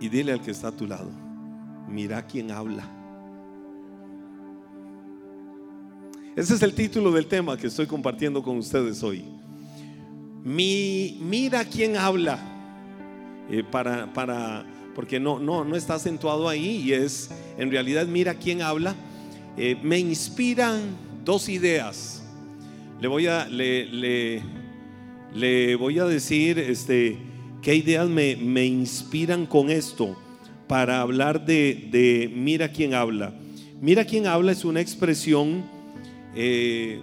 y dile al que está a tu lado, mira quién habla. Ese es el título del tema que estoy compartiendo con ustedes hoy. Mi, mira quién habla. Eh, para, para, porque no, no, no está acentuado ahí y es, en realidad, mira quién habla. Eh, me inspiran dos ideas. Le voy a, le, le, le voy a decir este, qué ideas me, me, inspiran con esto para hablar de, de, mira quién habla. Mira quién habla es una expresión eh,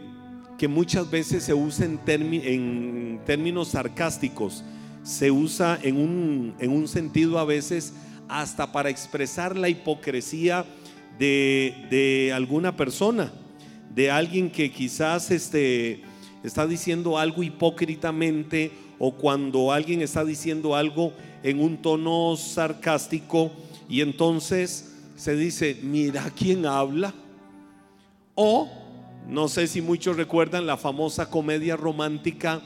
que muchas veces se usa en, en, términos sarcásticos, se usa en un, en un sentido a veces hasta para expresar la hipocresía de, de alguna persona, de alguien que quizás este, está diciendo algo hipócritamente o cuando alguien está diciendo algo en un tono sarcástico y entonces se dice, mira quién habla. O no sé si muchos recuerdan la famosa comedia romántica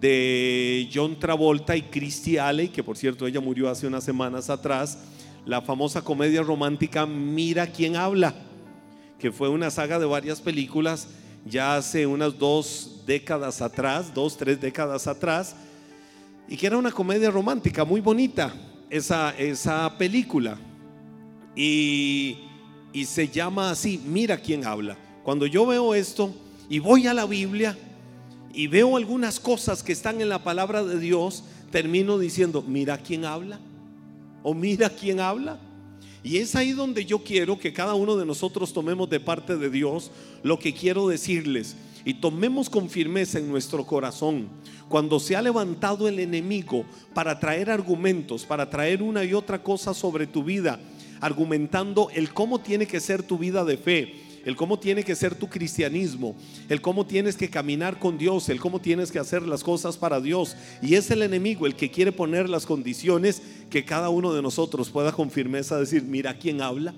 de John Travolta y Christy Alley, que por cierto ella murió hace unas semanas atrás, la famosa comedia romántica Mira quién habla, que fue una saga de varias películas ya hace unas dos décadas atrás, dos, tres décadas atrás, y que era una comedia romántica muy bonita, esa, esa película. Y, y se llama así, Mira quién habla. Cuando yo veo esto y voy a la Biblia y veo algunas cosas que están en la palabra de Dios, termino diciendo, mira quién habla o mira quién habla. Y es ahí donde yo quiero que cada uno de nosotros tomemos de parte de Dios lo que quiero decirles y tomemos con firmeza en nuestro corazón cuando se ha levantado el enemigo para traer argumentos, para traer una y otra cosa sobre tu vida, argumentando el cómo tiene que ser tu vida de fe, el cómo tiene que ser tu cristianismo, el cómo tienes que caminar con Dios, el cómo tienes que hacer las cosas para Dios. Y es el enemigo el que quiere poner las condiciones que cada uno de nosotros pueda con firmeza decir, mira quién habla,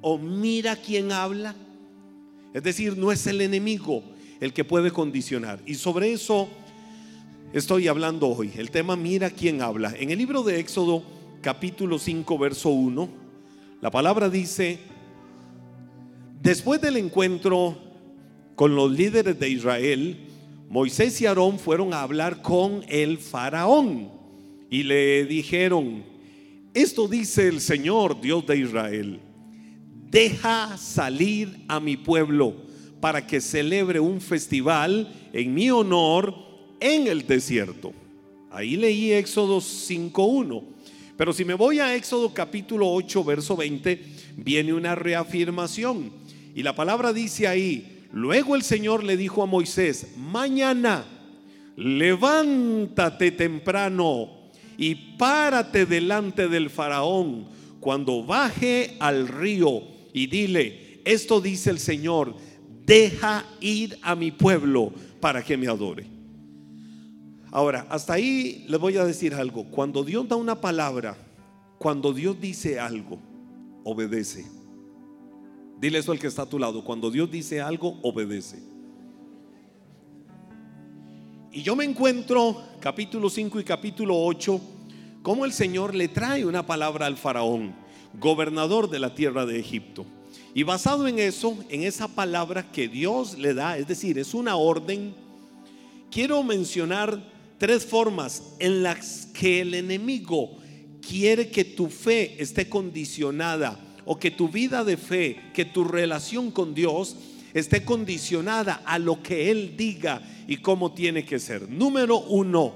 o mira quién habla. Es decir, no es el enemigo el que puede condicionar. Y sobre eso estoy hablando hoy. El tema, mira quién habla. En el libro de Éxodo, capítulo 5, verso 1, la palabra dice, Después del encuentro con los líderes de Israel, Moisés y Aarón fueron a hablar con el faraón y le dijeron, esto dice el Señor Dios de Israel, deja salir a mi pueblo para que celebre un festival en mi honor en el desierto. Ahí leí Éxodo 5.1. Pero si me voy a Éxodo capítulo 8, verso 20, viene una reafirmación. Y la palabra dice ahí, luego el Señor le dijo a Moisés, mañana levántate temprano y párate delante del faraón cuando baje al río y dile, esto dice el Señor, deja ir a mi pueblo para que me adore. Ahora, hasta ahí les voy a decir algo. Cuando Dios da una palabra, cuando Dios dice algo, obedece. Dile eso al que está a tu lado. Cuando Dios dice algo, obedece. Y yo me encuentro, capítulo 5 y capítulo 8, como el Señor le trae una palabra al faraón, gobernador de la tierra de Egipto. Y basado en eso, en esa palabra que Dios le da, es decir, es una orden, quiero mencionar tres formas en las que el enemigo quiere que tu fe esté condicionada o que tu vida de fe, que tu relación con Dios esté condicionada a lo que Él diga y cómo tiene que ser. Número uno,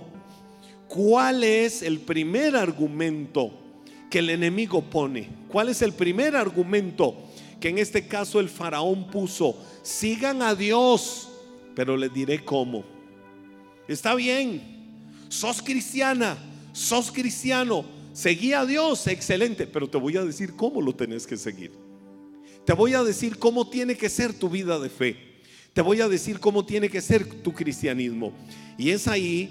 ¿cuál es el primer argumento que el enemigo pone? ¿Cuál es el primer argumento que en este caso el faraón puso? Sigan a Dios, pero les diré cómo. Está bien, sos cristiana, sos cristiano, Seguí a Dios, excelente, pero te voy a decir cómo lo tenés que seguir. Te voy a decir cómo tiene que ser tu vida de fe. Te voy a decir cómo tiene que ser tu cristianismo. Y es ahí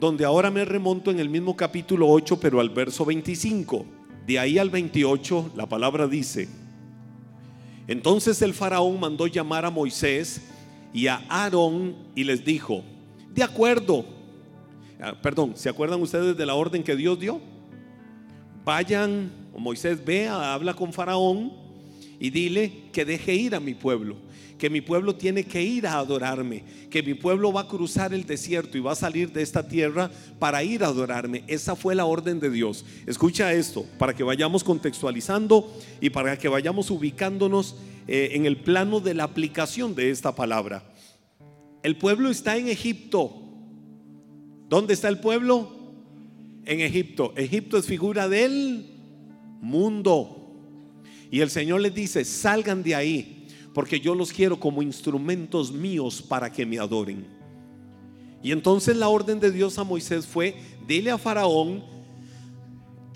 donde ahora me remonto en el mismo capítulo 8, pero al verso 25. De ahí al 28, la palabra dice, entonces el faraón mandó llamar a Moisés y a Aarón y les dijo, de acuerdo, Ah, perdón, ¿se acuerdan ustedes de la orden que Dios dio? vayan, Moisés ve, habla con Faraón y dile que deje ir a mi pueblo, que mi pueblo tiene que ir a adorarme, que mi pueblo va a cruzar el desierto y va a salir de esta tierra para ir a adorarme. Esa fue la orden de Dios. Escucha esto, para que vayamos contextualizando y para que vayamos ubicándonos eh, en el plano de la aplicación de esta palabra. El pueblo está en Egipto. ¿Dónde está el pueblo? En Egipto. Egipto es figura del mundo. Y el Señor les dice, salgan de ahí, porque yo los quiero como instrumentos míos para que me adoren. Y entonces la orden de Dios a Moisés fue, dile a Faraón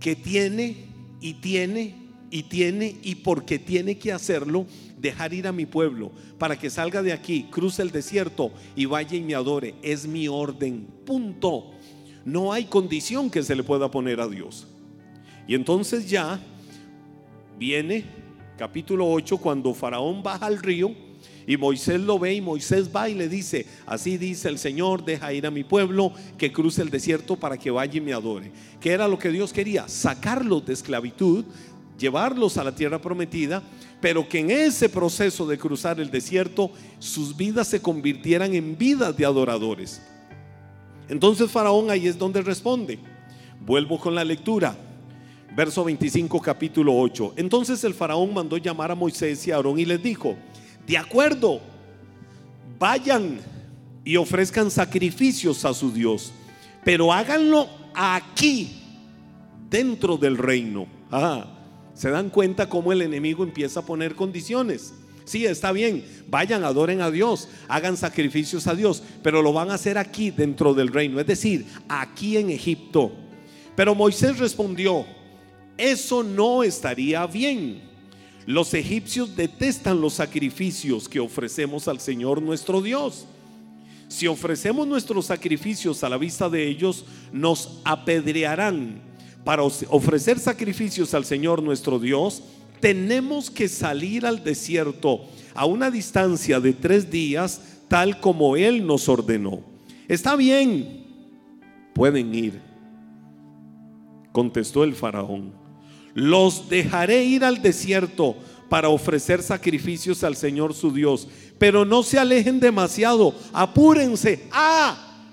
que tiene y tiene y tiene y porque tiene que hacerlo, dejar ir a mi pueblo para que salga de aquí, cruce el desierto y vaya y me adore. Es mi orden, punto. No hay condición que se le pueda poner a Dios. Y entonces ya viene capítulo 8 cuando Faraón baja al río y Moisés lo ve y Moisés va y le dice, así dice el Señor, deja ir a mi pueblo que cruce el desierto para que vaya y me adore. ¿Qué era lo que Dios quería? Sacarlos de esclavitud, llevarlos a la tierra prometida, pero que en ese proceso de cruzar el desierto sus vidas se convirtieran en vidas de adoradores. Entonces Faraón ahí es donde responde. Vuelvo con la lectura. Verso 25, capítulo 8. Entonces el faraón mandó llamar a Moisés y a Aarón y les dijo, de acuerdo, vayan y ofrezcan sacrificios a su Dios, pero háganlo aquí, dentro del reino. Ah, se dan cuenta cómo el enemigo empieza a poner condiciones. Sí, está bien, vayan, adoren a Dios, hagan sacrificios a Dios, pero lo van a hacer aquí dentro del reino, es decir, aquí en Egipto. Pero Moisés respondió, eso no estaría bien. Los egipcios detestan los sacrificios que ofrecemos al Señor nuestro Dios. Si ofrecemos nuestros sacrificios a la vista de ellos, nos apedrearán. Para ofrecer sacrificios al Señor nuestro Dios, tenemos que salir al desierto a una distancia de tres días, tal como Él nos ordenó. Está bien, pueden ir, contestó el faraón los dejaré ir al desierto para ofrecer sacrificios al Señor su Dios. Pero no se alejen demasiado, apúrense. Ah,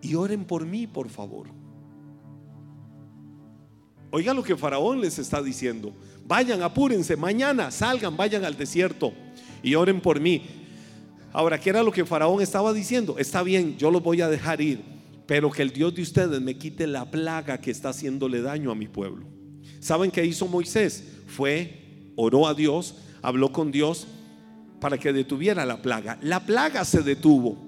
y oren por mí, por favor. Oiga lo que Faraón les está diciendo. Vayan, apúrense, mañana salgan, vayan al desierto y oren por mí. Ahora, ¿qué era lo que Faraón estaba diciendo? Está bien, yo los voy a dejar ir, pero que el Dios de ustedes me quite la plaga que está haciéndole daño a mi pueblo. ¿Saben qué hizo Moisés? Fue, oró a Dios, habló con Dios para que detuviera la plaga. La plaga se detuvo.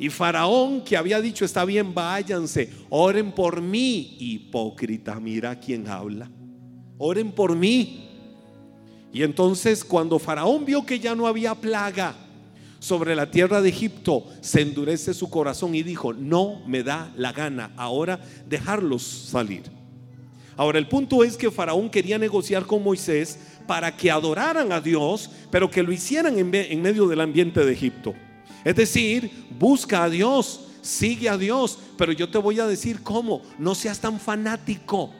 Y Faraón que había dicho, está bien, váyanse, oren por mí. Hipócrita, mira quién habla. Oren por mí. Y entonces cuando Faraón vio que ya no había plaga sobre la tierra de Egipto, se endurece su corazón y dijo, no me da la gana ahora dejarlos salir. Ahora el punto es que Faraón quería negociar con Moisés para que adoraran a Dios, pero que lo hicieran en, medio del ambiente de Egipto. Es decir, busca a Dios, sigue a Dios, pero yo te voy a decir cómo, no seas tan fanático.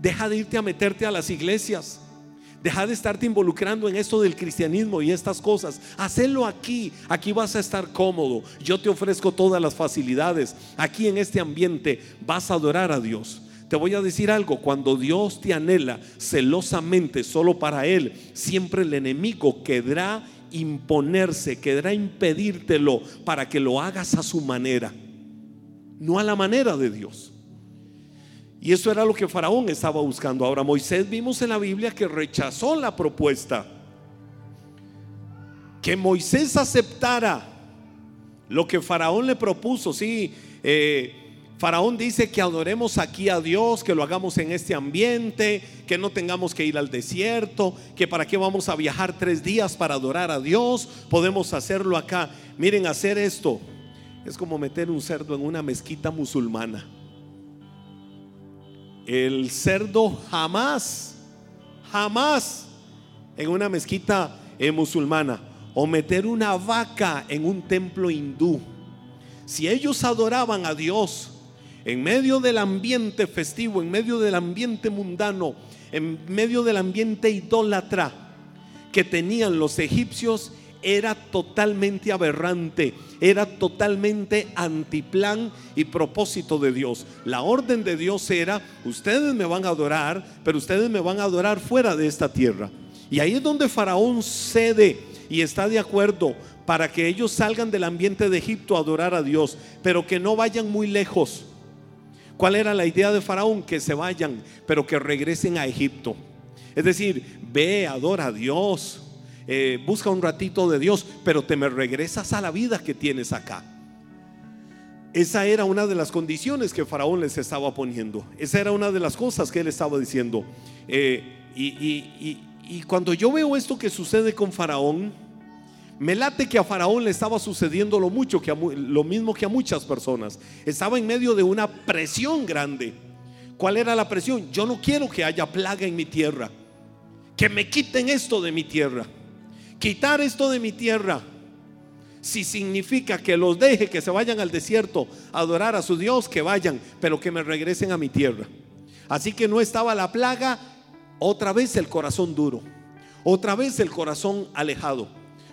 Deja de irte a meterte a las iglesias. Deja de estarte involucrando en esto del cristianismo y estas cosas. Hacelo aquí. Aquí vas a estar cómodo. Yo te ofrezco todas las facilidades. Aquí en este ambiente vas a adorar a Dios. Te voy a decir algo, cuando Dios te anhela celosamente solo para Él, siempre el enemigo quedará imponerse, quedará impedírtelo para que lo hagas a su manera, no a la manera de Dios. Y eso era lo que Faraón estaba buscando. Ahora Moisés vimos en la Biblia que rechazó la propuesta. Que Moisés aceptara lo que Faraón le propuso. Sí, eh, Faraón dice que adoremos aquí a Dios, que lo hagamos en este ambiente, que no tengamos que ir al desierto, que para qué vamos a viajar tres días para adorar a Dios, podemos hacerlo acá. Miren, hacer esto es como meter un cerdo en una mezquita musulmana. El cerdo jamás, jamás en una mezquita eh, musulmana o meter una vaca en un templo hindú. Si ellos adoraban a Dios, en medio del ambiente festivo, en medio del ambiente mundano, en medio del ambiente idólatra que tenían los egipcios, era totalmente aberrante, era totalmente antiplan y propósito de Dios. La orden de Dios era, ustedes me van a adorar, pero ustedes me van a adorar fuera de esta tierra. Y ahí es donde Faraón cede y está de acuerdo para que ellos salgan del ambiente de Egipto a adorar a Dios, pero que no vayan muy lejos. ¿Cuál era la idea de Faraón? Que se vayan, pero que regresen a Egipto. Es decir, ve, adora a Dios, eh, busca un ratito de Dios, pero te me regresas a la vida que tienes acá. Esa era una de las condiciones que Faraón les estaba poniendo. Esa era una de las cosas que él estaba diciendo. Eh, y, y cuando yo veo esto que sucede con Faraón, me late que a Faraón le estaba sucediendo lo mucho que lo mismo que a muchas personas. Estaba en medio de una presión grande. ¿Cuál era la presión? Yo no quiero que haya plaga en mi tierra. Que me quiten esto de mi tierra. Quitar esto de mi tierra. Si significa que los deje que se vayan al desierto a adorar a su Dios, que vayan, pero que me regresen a mi tierra. Así que no estaba la plaga, otra vez el corazón duro, otra vez el corazón alejado.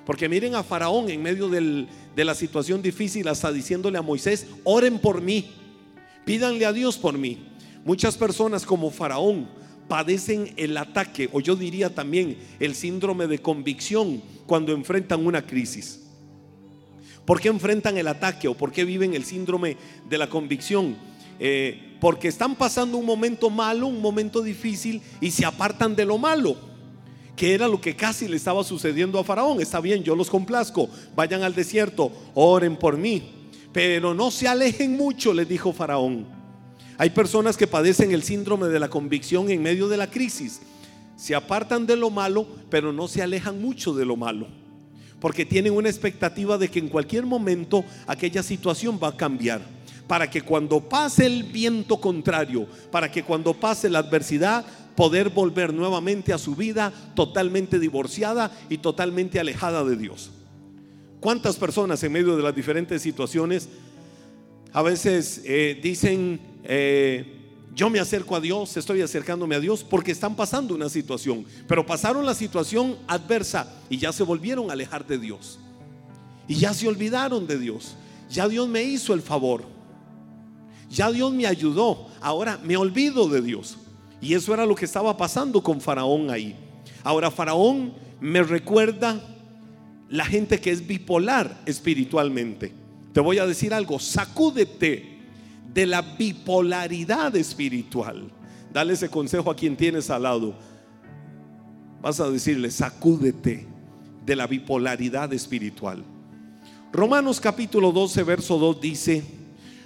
Porque miren a Faraón en medio de la situación difícil, hasta diciéndole a Moisés, oren por mí, pídanle a Dios por mí. Muchas personas como Faraón padecen el ataque, o yo diría también el síndrome de convicción cuando enfrentan una crisis. ¿Por qué enfrentan el ataque o por qué viven el síndrome de la convicción? Eh, porque están pasando un momento malo, un momento difícil y se apartan de lo malo que era lo que casi le estaba sucediendo a Faraón. Está bien, yo los complazco, vayan al desierto, oren por mí, pero no se alejen mucho, le dijo Faraón. Hay personas que padecen el síndrome de la convicción en medio de la crisis. Se apartan de lo malo, pero no se alejan mucho de lo malo. Porque tienen una expectativa de que en cualquier momento aquella situación va a cambiar. Para que cuando pase el viento contrario, para que cuando pase la adversidad, poder volver nuevamente a su vida totalmente divorciada y totalmente alejada de Dios. ¿Cuántas personas en medio de las diferentes situaciones a veces eh, dicen, eh, yo me acerco a Dios, estoy acercándome a Dios porque están pasando una situación, pero pasaron la situación adversa y ya se volvieron a alejar de Dios. Y ya se olvidaron de Dios. Ya Dios me hizo el favor. Ya Dios me ayudó. Ahora me olvido de Dios. Y eso era lo que estaba pasando con Faraón ahí. Ahora Faraón me recuerda la gente que es bipolar espiritualmente. Te voy a decir algo, sacúdete de la bipolaridad espiritual. Dale ese consejo a quien tienes al lado. Vas a decirle, sacúdete de la bipolaridad espiritual. Romanos capítulo 12, verso 2 dice,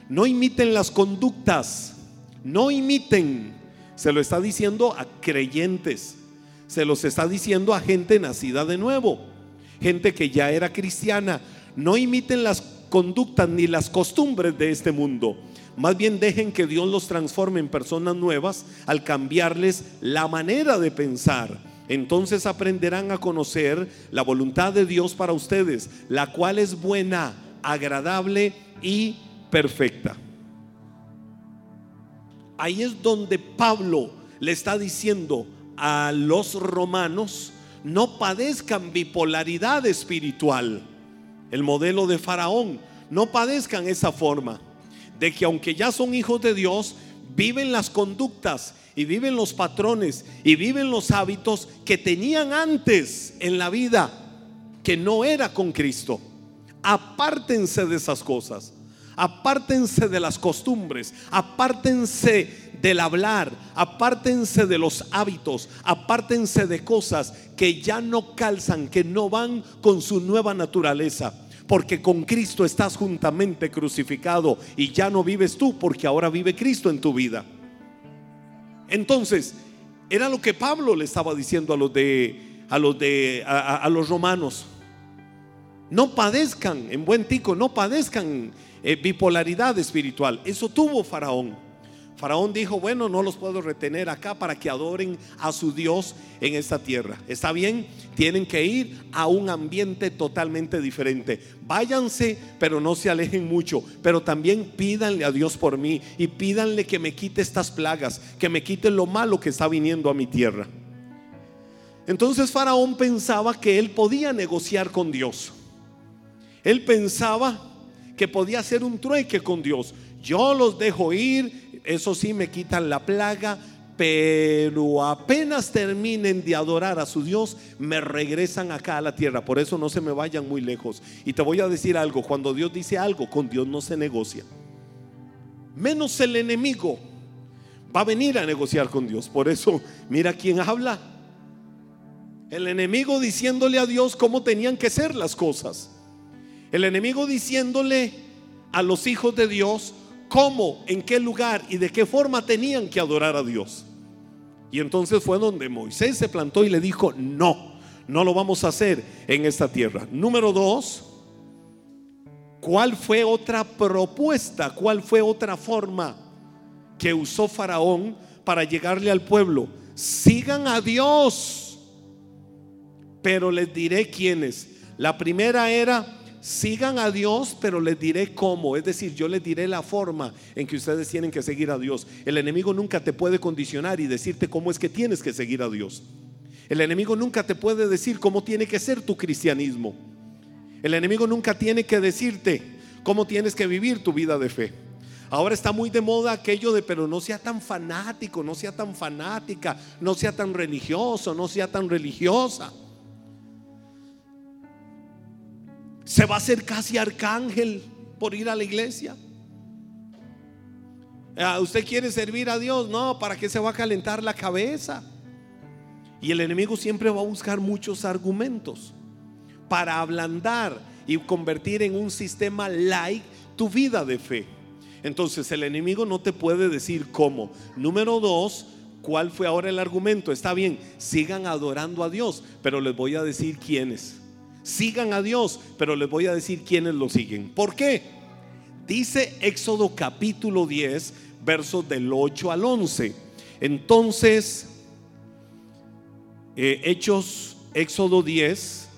no imiten las conductas, no imiten se lo está diciendo a creyentes. Se los está diciendo a gente nacida de nuevo. Gente que ya era cristiana. No imiten las conductas ni las costumbres de este mundo. Más bien dejen que Dios los transforme en personas nuevas al cambiarles la manera de pensar. Entonces aprenderán a conocer la voluntad de Dios para ustedes, la cual es buena, agradable y perfecta. Ahí es donde Pablo le está diciendo a los romanos, no padezcan bipolaridad espiritual, el modelo de Faraón, no padezcan esa forma, de que aunque ya son hijos de Dios, viven las conductas y viven los patrones y viven los hábitos que tenían antes en la vida, que no era con Cristo. Apártense de esas cosas apártense de las costumbres, apártense del hablar, apártense de los hábitos, apártense de cosas que ya no calzan, que no van con su nueva naturaleza. Porque con Cristo estás juntamente crucificado y ya no vives tú, porque ahora vive Cristo en tu vida. Entonces, era lo que Pablo le estaba diciendo a los de a los de a los romanos. No padezcan en buen tico, no padezcan eh, bipolaridad espiritual. Eso tuvo Faraón. Faraón dijo, bueno, no los puedo retener acá para que adoren a su Dios en esta tierra. ¿Está bien? Tienen que ir a un ambiente totalmente diferente. Váyanse, pero no se alejen mucho. Pero también pídanle a Dios por mí y pídanle que me quite estas plagas, que me quite lo malo que está viniendo a mi tierra. Entonces Faraón pensaba que él podía negociar con Dios. Él pensaba que podía hacer un trueque con Dios. Yo los dejo ir, eso sí me quitan la plaga, pero apenas terminen de adorar a su Dios, me regresan acá a la tierra. Por eso no se me vayan muy lejos. Y te voy a decir algo, cuando Dios dice algo, con Dios no se negocia. Menos el enemigo va a venir a negociar con Dios. Por eso, mira quién habla. El enemigo diciéndole a Dios cómo tenían que ser las cosas. El enemigo diciéndole a los hijos de Dios cómo, en qué lugar y de qué forma tenían que adorar a Dios. Y entonces fue donde Moisés se plantó y le dijo, no, no lo vamos a hacer en esta tierra. Número dos, ¿cuál fue otra propuesta? ¿Cuál fue otra forma que usó Faraón para llegarle al pueblo? Sigan a Dios, pero les diré quiénes. La primera era sigan a Dios, pero les diré cómo. Es decir, yo les diré la forma en que ustedes tienen que seguir a Dios. El enemigo nunca te puede condicionar y decirte cómo es que tienes que seguir a Dios. El enemigo nunca te puede decir cómo tiene que ser tu cristianismo. El enemigo nunca tiene que decirte cómo tienes que vivir tu vida de fe. Ahora está muy de moda aquello de, pero no sea tan fanático, no sea tan fanática, no sea tan religioso, no sea tan religiosa. Se va a hacer casi arcángel por ir a la iglesia. Ah, ¿Usted quiere servir a Dios? No, ¿para qué se va a calentar la cabeza? Y el enemigo siempre va a buscar muchos argumentos para ablandar y convertir en un sistema like tu vida de fe. Entonces el enemigo no te puede decir cómo. Número dos, ¿cuál fue ahora el argumento? Está bien, sigan adorando a Dios, pero les voy a decir quiénes sigan a Dios, pero les voy a decir quiénes lo siguen. ¿Por qué? Dice Éxodo capítulo 10, versos del 8 al 11. Entonces, eh, Hechos, Éxodo 10,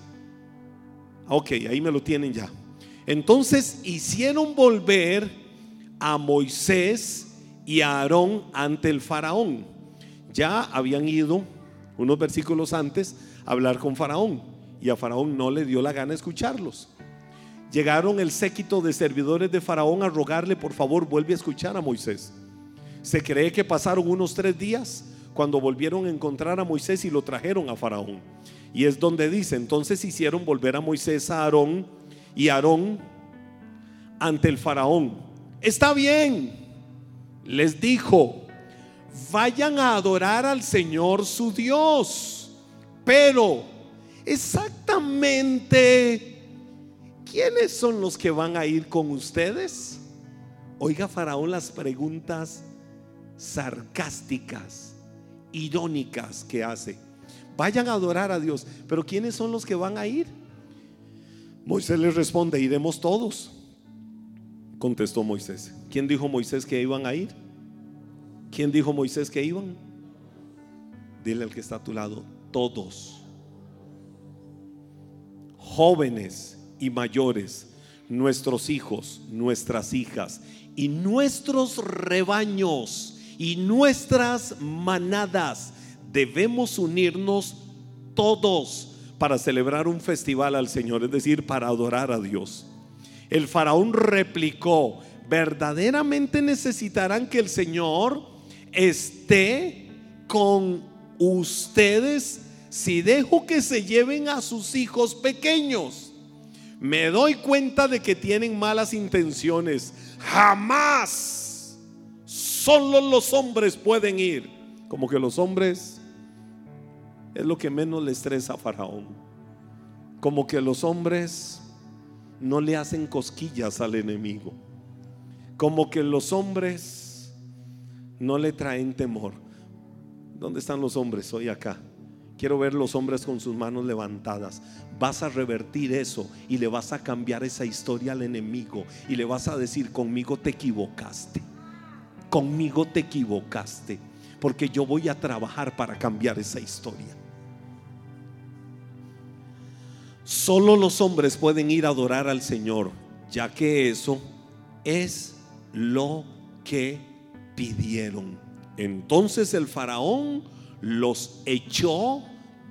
ok, ahí me lo tienen ya. Entonces hicieron volver a Moisés y a Aarón ante el faraón. Ya habían ido unos versículos antes a hablar con faraón y a Faraón no le dio la gana escucharlos. Llegaron el séquito de servidores de Faraón a rogarle, por favor, vuelve a escuchar a Moisés. Se cree que pasaron unos tres días cuando volvieron a encontrar a Moisés y lo trajeron a Faraón. Y es donde dice, entonces hicieron volver a Moisés a Aarón y Aarón ante el Faraón. Está bien, les dijo, vayan a adorar al Señor su Dios, pero exactamente quiénes son los que van a ir con ustedes. Oiga Faraón las preguntas sarcásticas, irónicas que hace. Vayan a adorar a Dios, pero ¿quiénes son los que van a ir? Moisés les responde, iremos todos. Contestó Moisés. ¿Quién dijo Moisés que iban a ir? ¿Quién dijo Moisés que iban? Dile al que está a tu lado, todos jóvenes y mayores, nuestros hijos, nuestras hijas y nuestros rebaños y nuestras manadas. Debemos unirnos todos para celebrar un festival al Señor, es decir, para adorar a Dios. El faraón replicó, verdaderamente necesitarán que el Señor esté con ustedes si dejo que se lleven a sus hijos pequeños, me doy cuenta de que tienen malas intenciones. Jamás solo los hombres pueden ir. Como que los hombres es lo que menos le estresa a Faraón. Como que los hombres no le hacen cosquillas al enemigo. Como que los hombres no le traen temor. ¿Dónde están los hombres hoy acá? Quiero ver los hombres con sus manos levantadas. Vas a revertir eso y le vas a cambiar esa historia al enemigo y le vas a decir, conmigo te equivocaste. conmigo te equivocaste, porque yo voy a trabajar para cambiar esa historia. Solo los hombres pueden ir a adorar al Señor, ya que eso es lo que pidieron. Entonces el faraón los echó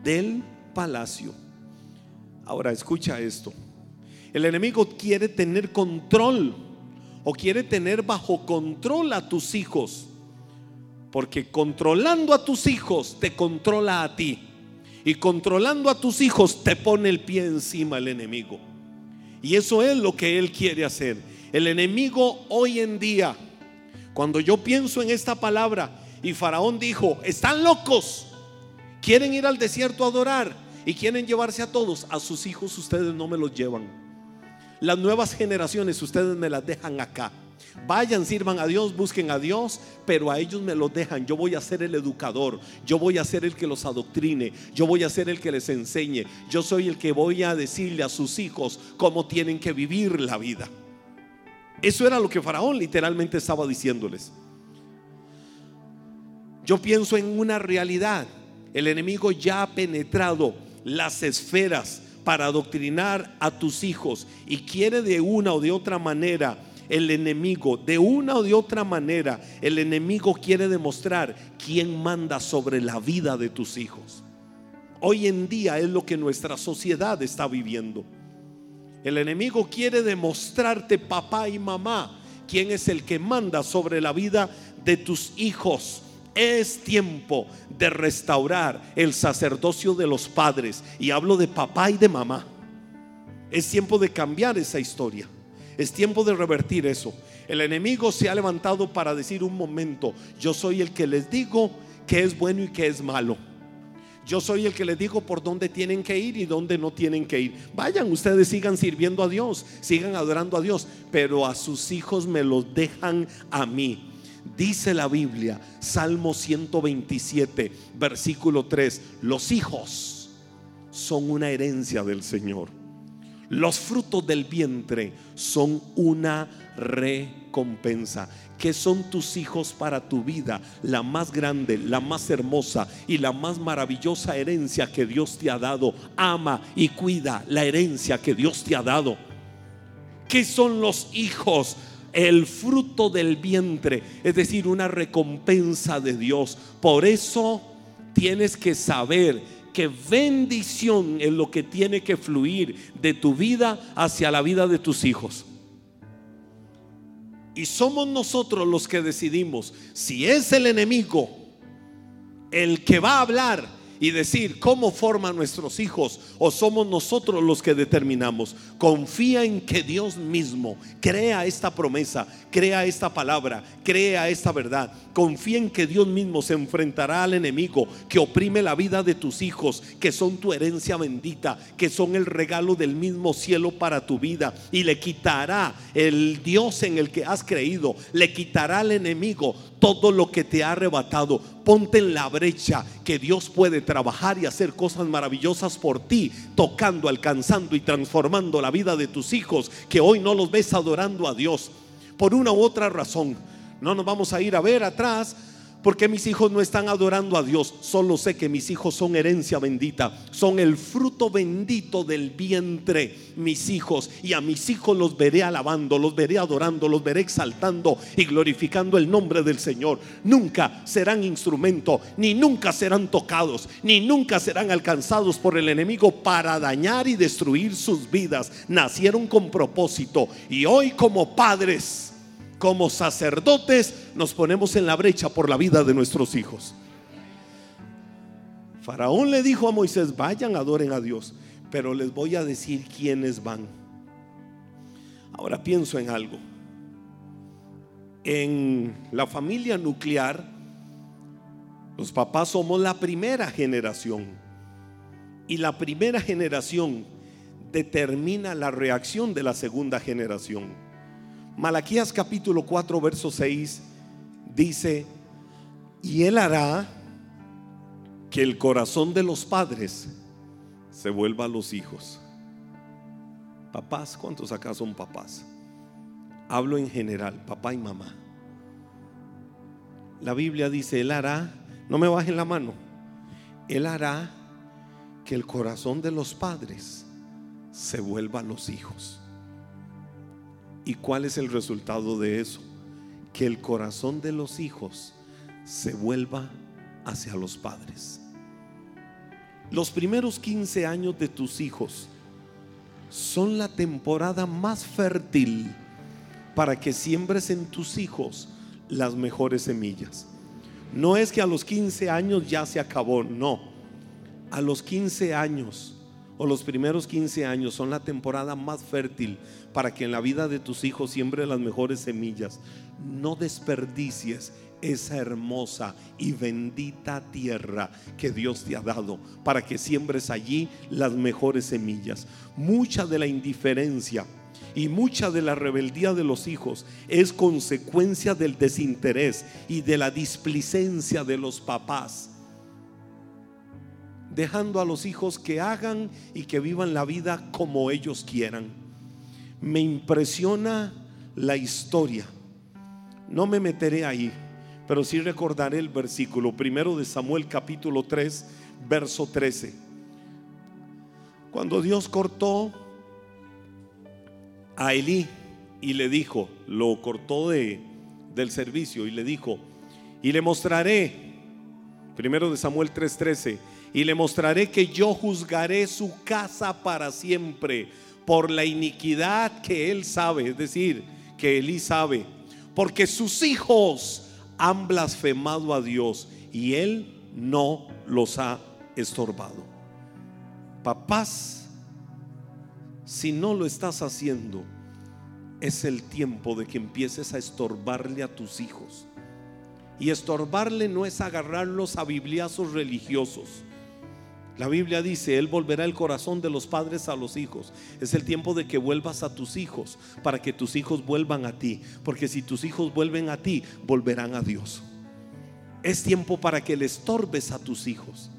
del palacio. Ahora escucha esto. El enemigo quiere tener control o quiere tener bajo control a tus hijos. Porque controlando a tus hijos te controla a ti. Y controlando a tus hijos te pone el pie encima el enemigo. Y eso es lo que él quiere hacer. El enemigo hoy en día, cuando yo pienso en esta palabra, y Faraón dijo, están locos, quieren ir al desierto a adorar y quieren llevarse a todos, a sus hijos ustedes no me los llevan. Las nuevas generaciones ustedes me las dejan acá. Vayan, sirvan a Dios, busquen a Dios, pero a ellos me los dejan. Yo voy a ser el educador, yo voy a ser el que los adoctrine, yo voy a ser el que les enseñe, yo soy el que voy a decirle a sus hijos cómo tienen que vivir la vida. Eso era lo que Faraón literalmente estaba diciéndoles. Yo pienso en una realidad. El enemigo ya ha penetrado las esferas para adoctrinar a tus hijos y quiere de una o de otra manera el enemigo, de una o de otra manera, el enemigo quiere demostrar quién manda sobre la vida de tus hijos. Hoy en día es lo que nuestra sociedad está viviendo. El enemigo quiere demostrarte, papá y mamá, quién es el que manda sobre la vida de tus hijos. Es tiempo de restaurar el sacerdocio de los padres. Y hablo de papá y de mamá. Es tiempo de cambiar esa historia. Es tiempo de revertir eso. El enemigo se ha levantado para decir un momento, yo soy el que les digo que es bueno y que es malo. Yo soy el que les digo por dónde tienen que ir y dónde no tienen que ir. Vayan, ustedes sigan sirviendo a Dios, sigan adorando a Dios, pero a sus hijos me los dejan a mí. Dice la Biblia, Salmo 127, versículo 3, los hijos son una herencia del Señor. Los frutos del vientre son una recompensa. Que son tus hijos para tu vida? La más grande, la más hermosa y la más maravillosa herencia que Dios te ha dado. Ama y cuida la herencia que Dios te ha dado. ¿Qué son los hijos? El fruto del vientre, es decir, una recompensa de Dios. Por eso tienes que saber que bendición es lo que tiene que fluir de tu vida hacia la vida de tus hijos. Y somos nosotros los que decidimos si es el enemigo el que va a hablar y decir cómo forman nuestros hijos o somos nosotros los que determinamos. Confía en que Dios mismo crea esta promesa, crea esta palabra, crea esta verdad. Confía en que Dios mismo se enfrentará al enemigo que oprime la vida de tus hijos, que son tu herencia bendita, que son el regalo del mismo cielo para tu vida y le quitará el Dios en el que has creído, le quitará al enemigo todo lo que te ha arrebatado. Ponte en la brecha que Dios puede trabajar y hacer cosas maravillosas por ti, tocando, alcanzando y transformando la vida de tus hijos que hoy no los ves adorando a Dios por una u otra razón. No nos vamos a ir a ver atrás porque mis hijos no están adorando a Dios. Solo sé que mis hijos son herencia bendita. Son el fruto bendito del vientre, mis hijos. Y a mis hijos los veré alabando, los veré adorando, los veré exaltando y glorificando el nombre del Señor. Nunca serán instrumento, ni nunca serán tocados, ni nunca serán alcanzados por el enemigo para dañar y destruir sus vidas. Nacieron con propósito. Y hoy como padres como sacerdotes nos ponemos en la brecha por la vida de nuestros hijos. Faraón le dijo a Moisés, vayan, adoren a Dios, pero les voy a decir quiénes van. Ahora pienso en algo. En la familia nuclear, los papás somos la primera generación. Y la primera generación determina la reacción de la segunda generación. Malaquías capítulo 4, verso 6 dice, y él hará que el corazón de los padres se vuelva a los hijos. Papás, ¿cuántos acá son papás? Hablo en general, papá y mamá. la Biblia dice, Él hará, no me bajen la mano, Él hará que el corazón de los padres se vuelva a los hijos. ¿Y cuál es el resultado de eso? Que el corazón de los hijos se vuelva hacia los padres. Los primeros 15 años de tus hijos son la temporada más fértil para que siembres en tus hijos las mejores semillas. No es que a los 15 años ya se acabó, no. A los 15 años o los primeros 15 años son la temporada más fértil para que en la vida de tus hijos siembre las mejores semillas. No desperdicies esa hermosa y bendita tierra que Dios te ha dado para que siembres allí las mejores semillas. Mucha de la indiferencia y mucha de la rebeldía de los hijos es consecuencia del desinterés y de la displicencia de los papás. Dejando a los hijos que hagan y que vivan la vida como ellos quieran. Me impresiona la historia. No me meteré ahí pero sí recordaré el versículo primero de Samuel capítulo 3, verso 13. Cuando Dios cortó a Elí y le dijo, lo cortó de, del servicio y le dijo, y le mostraré, primero de Samuel 3:13, y le mostraré que yo juzgaré su casa para siempre por la iniquidad que él sabe, es decir, que Elí sabe, porque sus hijos han blasfemado a Dios y Él no los ha estorbado. Papás, si no lo estás haciendo, es el tiempo de que empieces a estorbarle a tus hijos. Y estorbarle no es agarrarlos a bibliazos religiosos. La Biblia dice, Él volverá el corazón de los padres a los hijos. Es el tiempo de que vuelvas a tus hijos para que tus hijos vuelvan a ti. Porque si tus hijos vuelven a ti, volverán a Dios. Es tiempo para que le estorbes a tus hijos.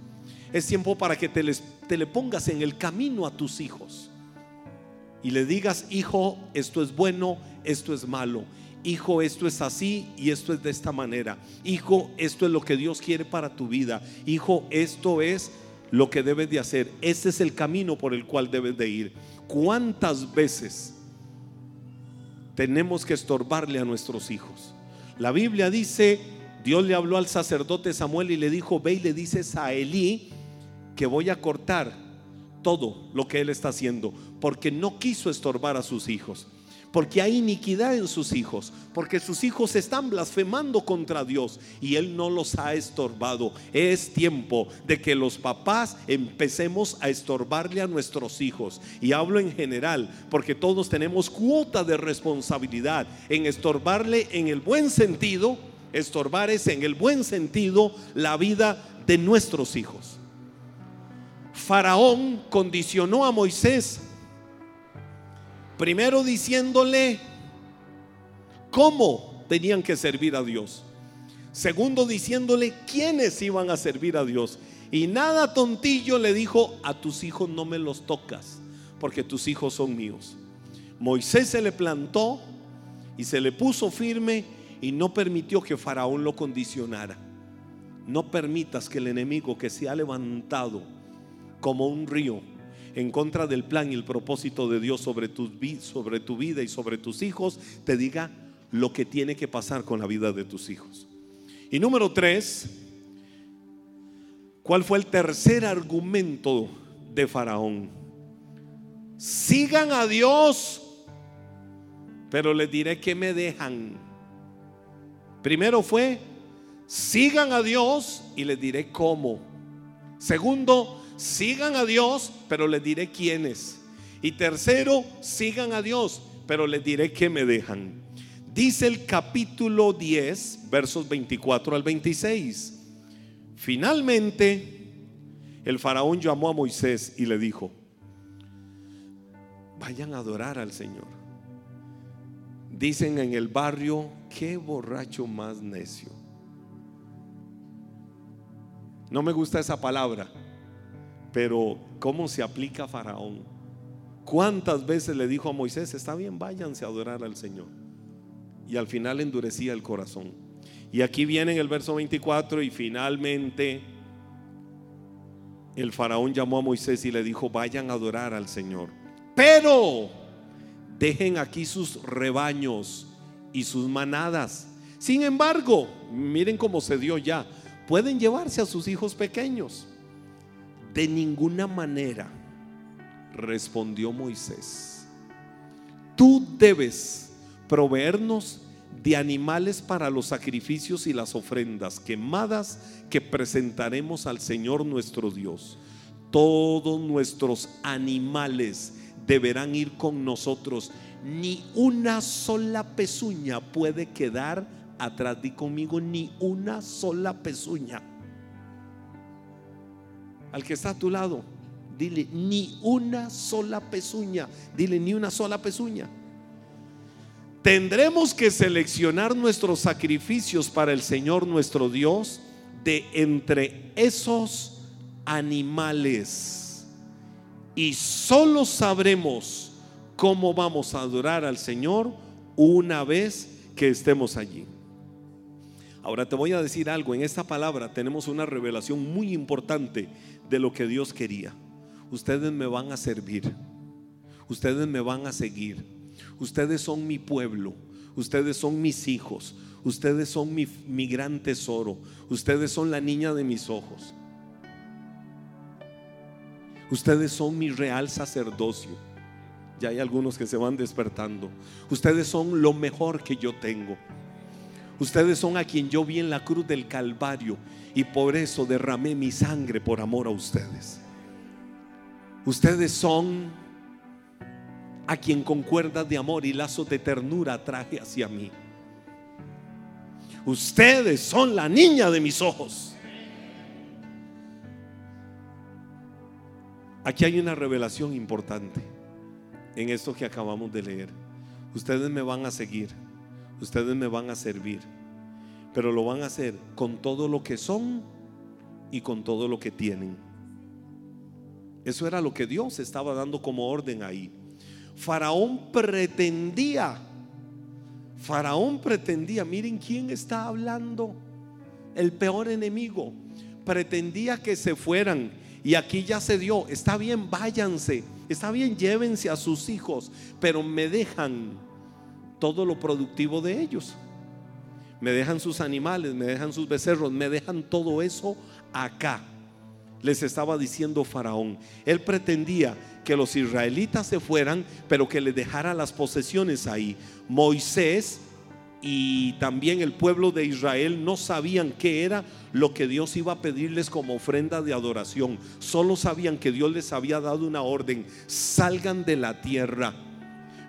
Es tiempo para que te, te le pongas en el camino a tus hijos. Y le digas, hijo, esto es bueno, esto es malo. Hijo, esto es así y esto es de esta manera. Hijo, esto es lo que Dios quiere para tu vida. Hijo, esto es lo que debes de hacer. Ese es el camino por el cual debes de ir. ¿Cuántas veces tenemos que estorbarle a nuestros hijos? La Biblia dice, Dios le habló al sacerdote Samuel y le dijo, ve y le dices a Elí que voy a cortar todo lo que él está haciendo, porque no quiso estorbar a sus hijos porque hay iniquidad en sus hijos, porque sus hijos están blasfemando contra Dios y Él no los ha estorbado. Es tiempo de que los papás empecemos a estorbarle a nuestros hijos. Y hablo en general, porque todos tenemos cuota de responsabilidad en estorbarle en el buen sentido, estorbar es en el buen sentido la vida de nuestros hijos. Faraón condicionó a Moisés Primero diciéndole cómo tenían que servir a Dios. Segundo diciéndole quiénes iban a servir a Dios. Y nada tontillo le dijo, a tus hijos no me los tocas, porque tus hijos son míos. Moisés se le plantó y se le puso firme y no permitió que Faraón lo condicionara. No permitas que el enemigo que se ha levantado como un río en contra del plan y el propósito de Dios sobre tu, vida y sobre tus hijos, te diga lo que tiene que pasar con la vida de tus hijos. Y número tres, ¿cuál fue el tercer argumento de Faraón? Sigan a Dios, pero les diré que me dejan. Primero fue, sigan a Dios y les diré cómo. Segundo, sigan a Dios, pero les diré quiénes. Y tercero, sigan a Dios, pero les diré que me dejan. Dice el capítulo 10, versos 24 al 26. Finalmente, el faraón llamó a Moisés y le dijo, vayan a adorar al Señor. Dicen en el barrio, qué borracho más necio. No me gusta esa palabra, pero ¿cómo se aplica Faraón? ¿Cuántas veces le dijo a Moisés, está bien, váyanse a adorar al Señor? Y al final endurecía el corazón. Y aquí viene en el verso 24 y finalmente el faraón llamó a Moisés y le dijo, vayan a adorar al Señor. Pero dejen aquí sus rebaños y sus manadas. Sin embargo, miren cómo se dio ya. Pueden llevarse a sus hijos pequeños. De ninguna manera, respondió Moisés. Tú debes proveernos de animales para los sacrificios y las ofrendas quemadas que presentaremos al Señor nuestro Dios. Todos nuestros animales deberán ir con nosotros. Ni una sola pezuña puede quedar atrás. de conmigo, ni una sola pezuña. Al que está a tu lado, dile, ni una sola pezuña. Dile, ni una sola pezuña. Tendremos que seleccionar nuestros sacrificios para el Señor nuestro Dios de entre esos animales. Y solo sabremos cómo vamos a adorar al Señor una vez que estemos allí. Ahora te voy a decir algo, en esta palabra tenemos una revelación muy importante de lo que Dios quería. Ustedes me van a servir, ustedes me van a seguir Ustedes son mi pueblo, ustedes son mis hijos, ustedes son mi, gran tesoro, ustedes son la niña de mis ojos. Ustedes son mi real sacerdocio. Ya hay algunos que se van despertando. Ustedes son lo mejor que yo tengo. Ustedes son a quien yo vi en la cruz del Calvario y por eso derramé mi sangre por amor a ustedes. Ustedes son a quien con cuerdas de amor y lazos de ternura traje hacia mí. Ustedes son la niña de mis ojos. Aquí hay una revelación importante en esto que acabamos de leer. Ustedes me van a seguir, ustedes me van a servir, pero lo van a hacer con todo lo que son y con todo lo que tienen. Eso era lo que Dios estaba dando como orden ahí. Faraón pretendía, Faraón pretendía, miren quién está hablando, el peor enemigo, pretendía que se fueran y aquí ya se dio, está bien, váyanse, está bien, llévense a sus hijos, pero me dejan todo lo productivo de ellos. Me dejan sus animales, me dejan sus becerros, me dejan todo eso acá. Les estaba diciendo Faraón. Él pretendía que los israelitas se fueran, pero que le dejara las posesiones ahí. Moisés y también el pueblo de Israel no sabían qué era lo que Dios iba a pedirles como ofrenda de adoración. Solo sabían que Dios les había dado una orden, salgan de la tierra.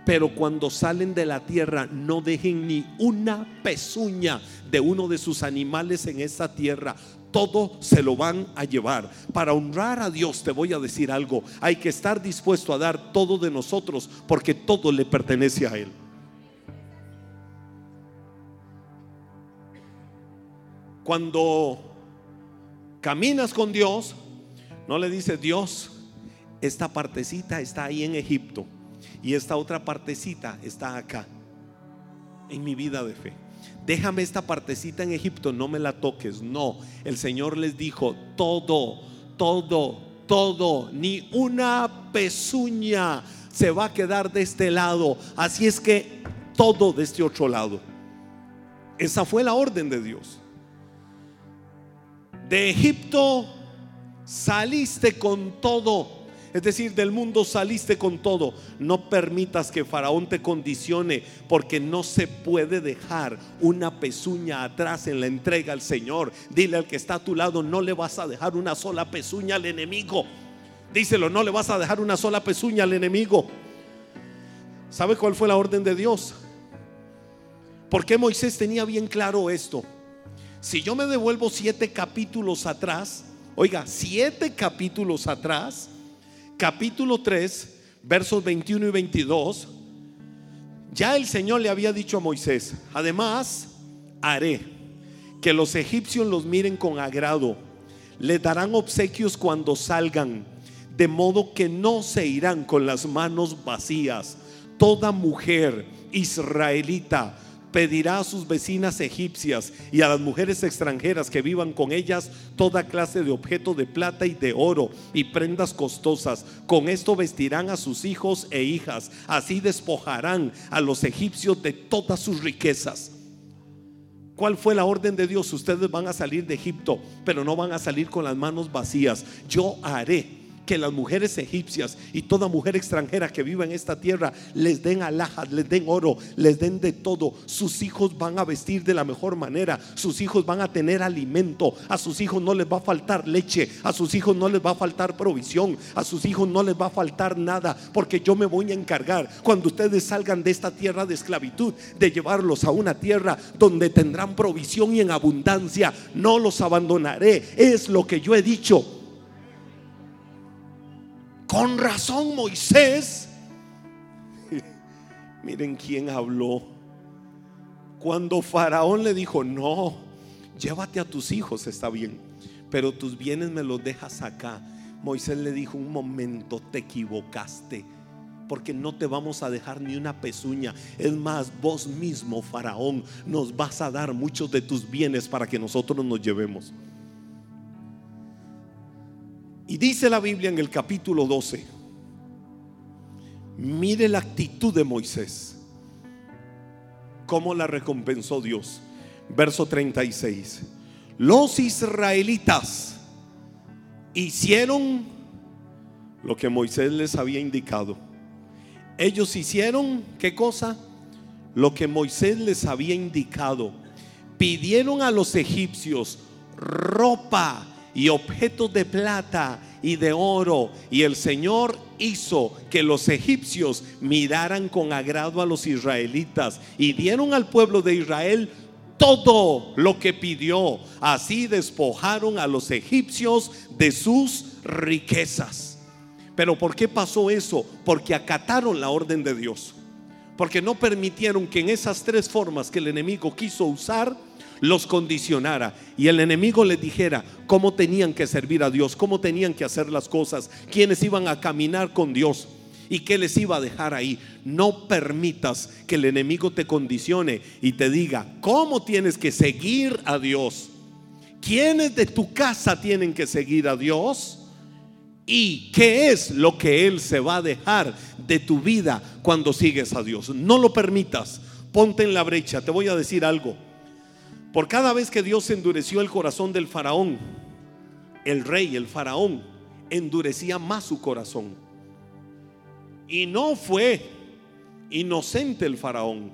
Pero cuando salen de la tierra, no dejen ni una pezuña de uno de sus animales en esa tierra todo se lo van a llevar. Para honrar a Dios te voy a decir algo. Hay que estar dispuesto a dar todo de nosotros porque todo le pertenece a Él. Cuando caminas con Dios, no le dice Dios, esta partecita está ahí en Egipto y esta otra partecita está acá, en mi vida de fe déjame esta partecita en Egipto, no me la toques. No, el Señor les dijo, todo, todo, todo, ni una pezuña se va a quedar de este lado. Así es que todo de este otro lado. Esa fue la orden de Dios. De Egipto saliste con todo es decir, del mundo saliste con todo. No permitas que Faraón te condicione porque no se puede dejar una pezuña atrás en la entrega al Señor. Dile al que está a tu lado, no le vas a dejar una sola pezuña al enemigo. Díselo, no le vas a dejar una sola pezuña al enemigo. ¿Sabe cuál fue la orden de Dios? Porque Moisés tenía bien claro esto. Si yo me devuelvo siete capítulos atrás, oiga, siete capítulos atrás, capítulo 3, versos 21 y 22, ya el Señor le había dicho a Moisés, además haré que los egipcios los miren con agrado, le darán obsequios cuando salgan, de modo que no se irán con las manos vacías. Toda mujer israelita pedirá a sus vecinas egipcias y a las mujeres extranjeras que vivan con ellas toda clase de objeto de plata y de oro y prendas costosas. Con esto vestirán a sus hijos e hijas. Así despojarán a los egipcios de todas sus riquezas. ¿Cuál fue la orden de Dios? Ustedes van a salir de Egipto, pero no van a salir con las manos vacías. Yo haré que las mujeres egipcias y toda mujer extranjera que viva en esta tierra les den alhajas, les den oro, les den de todo. Sus hijos van a vestir de la mejor manera, sus hijos van a tener alimento, a sus hijos no les va a faltar leche, a sus hijos no les va a faltar provisión, a sus hijos no les va a faltar nada, porque yo me voy a encargar cuando ustedes salgan de esta tierra de esclavitud, de llevarlos a una tierra donde tendrán provisión y en abundancia. No los abandonaré, es lo que yo he dicho con razón Moisés, miren quién habló. Cuando Faraón le dijo, no, llévate a tus hijos, está bien, pero tus bienes me los dejas acá. Moisés le dijo, un momento, te equivocaste porque no te vamos a dejar ni una pezuña. Es más, vos mismo, Faraón, nos vas a dar muchos de tus bienes para que nosotros nos llevemos. Y dice la Biblia en el capítulo 12, mire la actitud de Moisés, cómo la recompensó Dios. Verso 36, los israelitas hicieron lo que Moisés les había indicado. Ellos hicieron, ¿qué cosa? Lo que Moisés les había indicado. Pidieron a los egipcios ropa y objetos de plata y de oro. Y el Señor hizo que los egipcios miraran con agrado a los israelitas y dieron al pueblo de Israel todo lo que pidió. Así despojaron a los egipcios de sus riquezas. Pero ¿por qué pasó eso? Porque acataron la orden de Dios. Porque no permitieron que en esas tres formas que el enemigo quiso usar, los condicionara y el enemigo les dijera cómo tenían que servir a Dios, cómo tenían que hacer las cosas, quiénes iban a caminar con Dios y qué les iba a dejar ahí. No permitas que el enemigo te condicione y te diga cómo tienes que seguir a Dios. ¿Quiénes de tu casa tienen que seguir a Dios? ¿Y qué es lo que Él se va a dejar de tu vida cuando sigues a Dios? No lo permitas. Ponte en la brecha. Te voy a decir algo. Por cada vez que Dios endureció el corazón del faraón, el rey, el faraón, endurecía más su corazón. Y no fue inocente el faraón.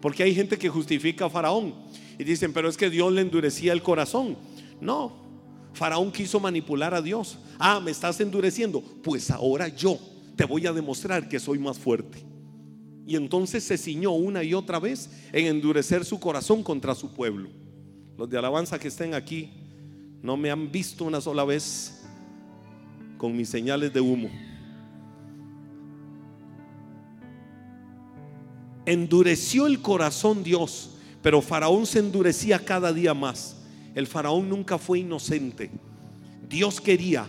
Porque hay gente que justifica a faraón y dicen, pero es que Dios le endurecía el corazón. No, faraón quiso manipular a Dios. Ah, me estás endureciendo. Pues ahora yo te voy a demostrar que soy más fuerte. Y entonces se ciñó una y otra vez en endurecer su corazón contra su pueblo. Los de alabanza que estén aquí no me han visto una sola vez con mis señales de humo. Endureció el corazón Dios, pero Faraón se endurecía cada día más. El Faraón nunca fue inocente. Dios quería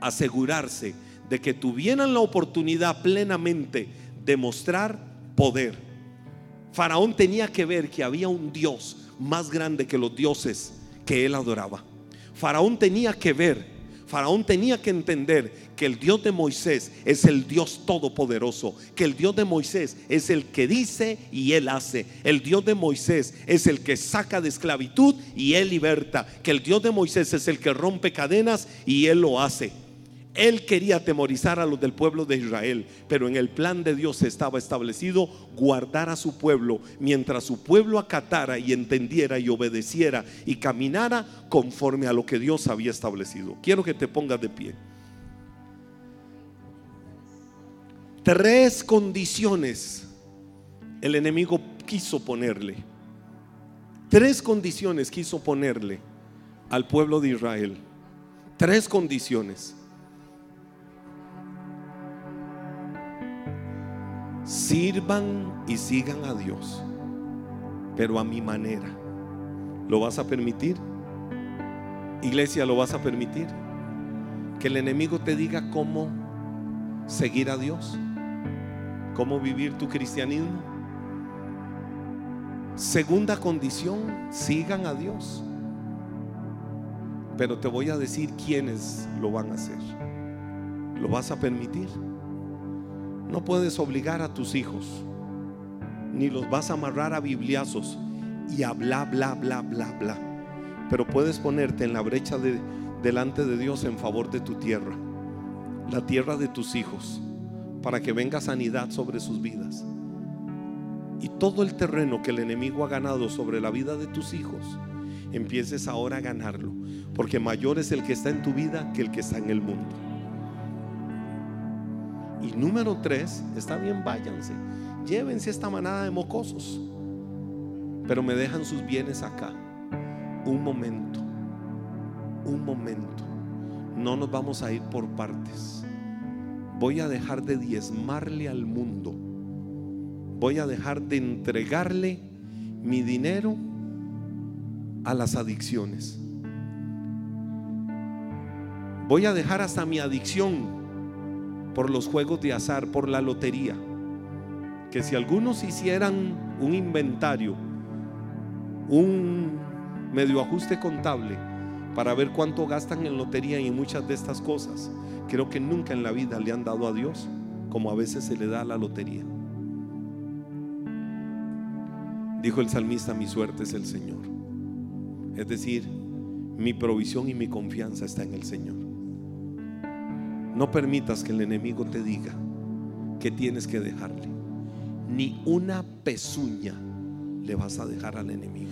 asegurarse de que tuvieran la oportunidad plenamente de mostrar poder. Faraón tenía que ver que había un Dios más grande que los dioses que él adoraba. Faraón tenía que ver, Faraón tenía que entender que el Dios de Moisés es el Dios todopoderoso, que el Dios de Moisés es el que dice y él hace. El Dios de Moisés es el que saca de esclavitud y él liberta, que el Dios de Moisés es el que rompe cadenas y él lo hace. Él quería atemorizar a los del pueblo de Israel, pero en el plan de Dios estaba establecido guardar a su pueblo mientras su pueblo acatara y entendiera y obedeciera y caminara conforme a lo que Dios había establecido. Quiero que te pongas de pie. Tres condiciones el enemigo quiso ponerle. Tres condiciones quiso ponerle al pueblo de Israel. Tres condiciones. Sirvan y sigan a Dios, pero a mi manera. ¿Lo vas a permitir? Iglesia, ¿lo vas a permitir? Que el enemigo te diga cómo seguir a Dios, cómo vivir tu cristianismo. Segunda condición, sigan a Dios. Pero te voy a decir quiénes lo van a hacer. ¿Lo vas a permitir? No puedes obligar a tus hijos, ni los vas a amarrar a bibliazos y a bla, bla, bla, bla, bla. Pero puedes ponerte en la brecha de, delante de Dios en favor de tu tierra, la tierra de tus hijos, para que venga sanidad sobre sus vidas. Y todo el terreno que el enemigo ha ganado sobre la vida de tus hijos, empieces ahora a ganarlo, porque mayor es el que está en tu vida que el que está en el mundo. Y número tres, está bien, váyanse, llévense esta manada de mocosos, pero me dejan sus bienes acá. Un momento, un momento, no nos vamos a ir por partes. Voy a dejar de diezmarle al mundo. Voy a dejar de entregarle mi dinero a las adicciones. Voy a dejar hasta mi adicción por los juegos de azar, por la lotería. Que si algunos hicieran un inventario, un medio ajuste contable para ver cuánto gastan en lotería y muchas de estas cosas, creo que nunca en la vida le han dado a Dios como a veces se le da a la lotería. Dijo el salmista, mi suerte es el Señor. Es decir, mi provisión y mi confianza está en el Señor. No permitas que el enemigo te diga que tienes que dejarle. Ni una pezuña le vas a dejar al enemigo.